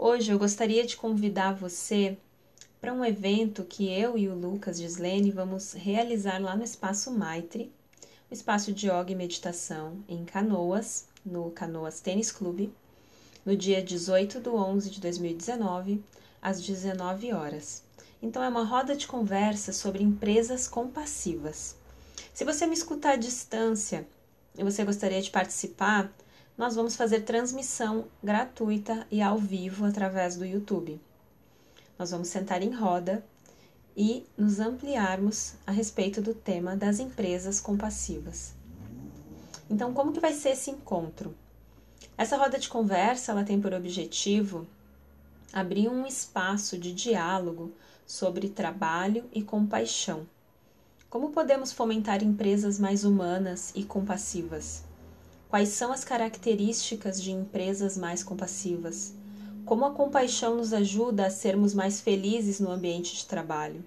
Hoje eu gostaria de convidar você para um evento que eu e o Lucas Gislene vamos realizar lá no Espaço Maitre, o espaço de yoga e meditação em Canoas, no Canoas Tênis Clube, no dia 18 de 11 de 2019, às 19 horas. Então é uma roda de conversa sobre empresas compassivas. Se você me escutar à distância e você gostaria de participar, nós vamos fazer transmissão gratuita e ao vivo através do YouTube. Nós vamos sentar em roda e nos ampliarmos a respeito do tema das empresas compassivas. Então, como que vai ser esse encontro? Essa roda de conversa, ela tem por objetivo abrir um espaço de diálogo sobre trabalho e compaixão. Como podemos fomentar empresas mais humanas e compassivas? Quais são as características de empresas mais compassivas? Como a compaixão nos ajuda a sermos mais felizes no ambiente de trabalho?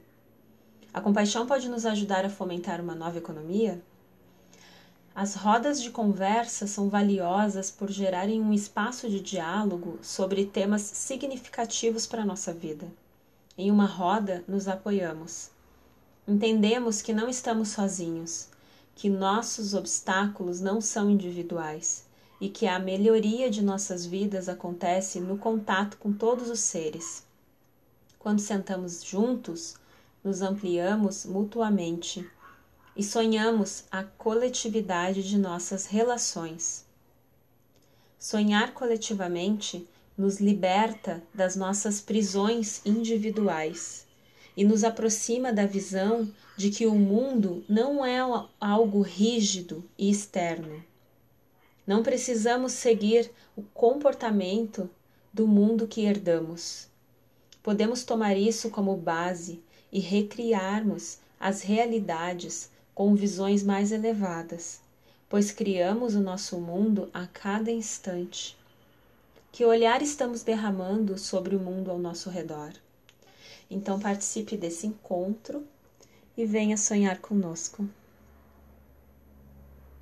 A compaixão pode nos ajudar a fomentar uma nova economia? As rodas de conversa são valiosas por gerarem um espaço de diálogo sobre temas significativos para a nossa vida. Em uma roda, nos apoiamos. Entendemos que não estamos sozinhos que nossos obstáculos não são individuais e que a melhoria de nossas vidas acontece no contato com todos os seres. Quando sentamos juntos, nos ampliamos mutuamente e sonhamos a coletividade de nossas relações. Sonhar coletivamente nos liberta das nossas prisões individuais e nos aproxima da visão de que o mundo não é algo rígido e externo. Não precisamos seguir o comportamento do mundo que herdamos. Podemos tomar isso como base e recriarmos as realidades com visões mais elevadas, pois criamos o nosso mundo a cada instante. Que olhar estamos derramando sobre o mundo ao nosso redor? Então participe desse encontro e venha sonhar conosco.